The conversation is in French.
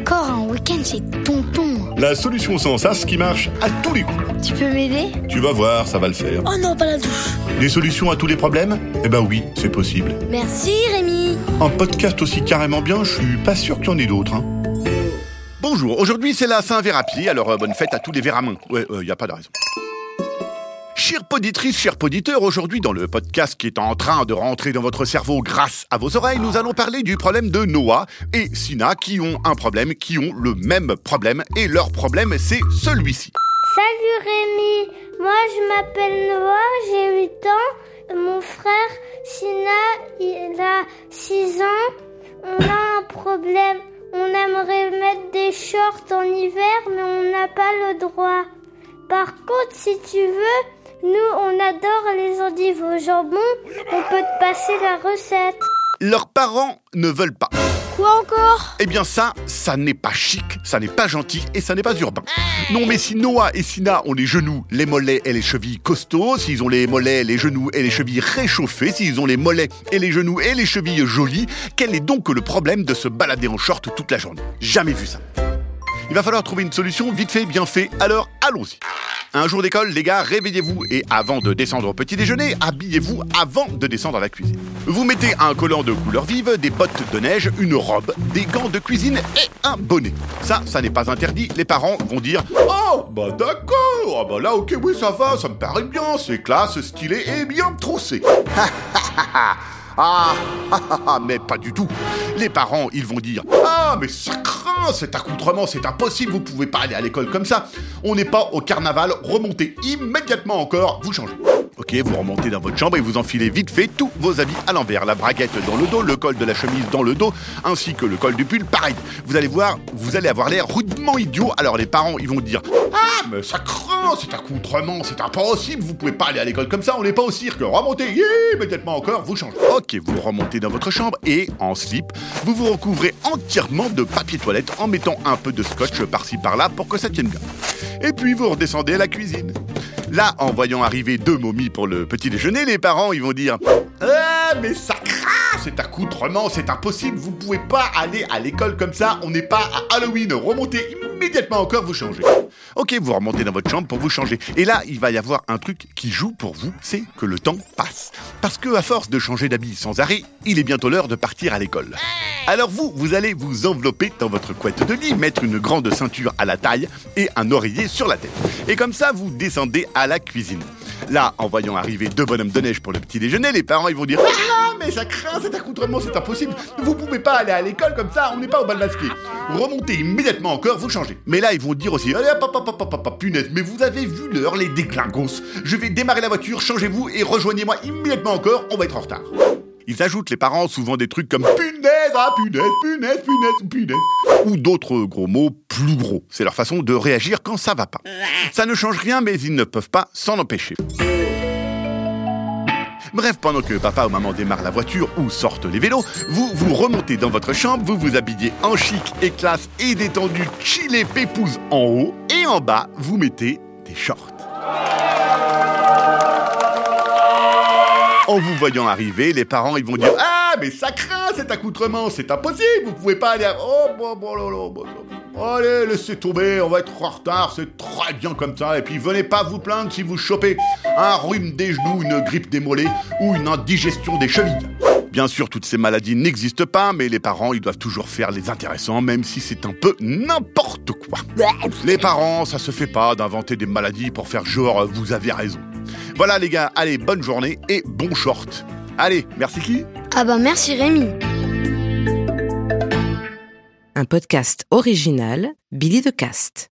Encore un week-end chez Tonton. La solution sans sas qui marche à tous les coups. Tu peux m'aider? Tu vas voir, ça va le faire. Oh non, pas la douche. Des solutions à tous les problèmes? Eh ben oui, c'est possible. Merci Rémi. Un podcast aussi carrément bien, je suis pas sûr qu'il y en ait d'autres. Hein. Bonjour, aujourd'hui c'est la Saint-Vérapier, alors euh, bonne fête à tous les Véramins. Ouais, il n'y a pas de raison. Chère poditrice, chers poditeurs, aujourd'hui dans le podcast qui est en train de rentrer dans votre cerveau grâce à vos oreilles, nous allons parler du problème de Noah et Sina qui ont un problème, qui ont le même problème et leur problème c'est celui-ci. Salut Rémi, moi je m'appelle Noah, j'ai 8 ans, mon frère Sina il a 6 ans, on a un problème, on aimerait mettre des shorts en hiver mais on n'a pas le droit. Par contre si tu veux, nous, on adore les endives au jambon. On peut te passer la recette. Leurs parents ne veulent pas. Quoi encore? Eh bien ça, ça n'est pas chic, ça n'est pas gentil et ça n'est pas urbain. Non mais si Noah et Sina ont les genoux, les mollets et les chevilles costauds, s'ils ont les mollets, les genoux et les chevilles réchauffés, s'ils ont les mollets et les genoux et les chevilles jolies, quel est donc le problème de se balader en short toute la journée? Jamais vu ça. Il va falloir trouver une solution vite fait, bien fait, alors allons-y. Un jour d'école, les gars, réveillez-vous et avant de descendre au petit déjeuner, habillez-vous avant de descendre à la cuisine. Vous mettez un collant de couleur vive, des bottes de neige, une robe, des gants de cuisine et un bonnet. Ça, ça n'est pas interdit. Les parents vont dire Oh, bah d'accord, ah bah là, ok, oui, ça va, ça me paraît bien, c'est classe, stylé et bien troussé. Ah, ah, ah, mais pas du tout. Les parents, ils vont dire Ah, mais ça craint, cet accoutrement, c'est impossible, vous pouvez pas aller à l'école comme ça. On n'est pas au carnaval, remontez immédiatement encore, vous changez. Ok, vous remontez dans votre chambre et vous enfilez vite fait tous vos habits à l'envers. La braguette dans le dos, le col de la chemise dans le dos, ainsi que le col du pull, pareil. Vous allez voir, vous allez avoir l'air rudement idiot. Alors les parents, ils vont dire Ah, mais ça craint, c'est accoutrement, c'est impossible, vous pouvez pas aller à l'école comme ça, on n'est pas au cirque. Remontez immédiatement encore, vous changez. Ok, vous remontez dans votre chambre et, en slip, vous vous recouvrez entièrement de papier toilette en mettant un peu de scotch par-ci par-là pour que ça tienne bien. Et puis vous redescendez à la cuisine. Là, en voyant arriver deux momies pour le petit déjeuner, les parents ils vont dire Ah, mais ça craint cet accoutrement, c'est impossible, vous pouvez pas aller à l'école comme ça, on n'est pas à Halloween, remontez immédiatement encore, vous changez. Ok, vous remontez dans votre chambre pour vous changer. Et là, il va y avoir un truc qui joue pour vous, c'est que le temps passe. Parce que à force de changer d'habit sans arrêt, il est bientôt l'heure de partir à l'école. Alors vous, vous allez vous envelopper dans votre couette de lit, mettre une grande ceinture à la taille et un oreiller sur la tête. Et comme ça, vous descendez à la cuisine. Là, en voyant arriver deux bonhommes de neige pour le petit déjeuner, les parents ils vont dire Ah, mais ça craint cet accoutrement, c'est impossible. Vous pouvez pas aller à l'école comme ça, on n'est pas au bal masqué. Remontez immédiatement encore, vous changez. Mais là, ils vont dire aussi Allez, hop, hop, hop, hop, punaise, mais vous avez vu l'heure, les déclingos. Je vais démarrer la voiture, changez-vous et rejoignez-moi immédiatement encore, on va être en retard. Ils ajoutent les parents souvent des trucs comme punaise, ah punaise, punaise, punaise, punaise. Ou d'autres gros mots plus gros. C'est leur façon de réagir quand ça va pas. Ça ne change rien, mais ils ne peuvent pas s'en empêcher. Bref, pendant que papa ou maman démarre la voiture ou sortent les vélos, vous vous remontez dans votre chambre, vous vous habillez en chic et classe et détendu, chillé pépouze en haut, et en bas, vous mettez des shorts. En vous voyant arriver, les parents ils vont dire mais ça craint cet accoutrement, c'est impossible, vous pouvez pas aller à... Oh, bon, bon, bon, bon, bon. Allez, laissez tomber, on va être en retard, c'est très bien comme ça. Et puis venez pas vous plaindre si vous chopez un rhume des genoux, une grippe des mollets ou une indigestion des chevilles. Bien sûr, toutes ces maladies n'existent pas, mais les parents, ils doivent toujours faire les intéressants, même si c'est un peu n'importe quoi. Les parents, ça se fait pas d'inventer des maladies pour faire genre vous avez raison. Voilà les gars, allez, bonne journée et bon short. Allez, merci qui? Ah bah merci Rémi. Un podcast original, Billy de Cast.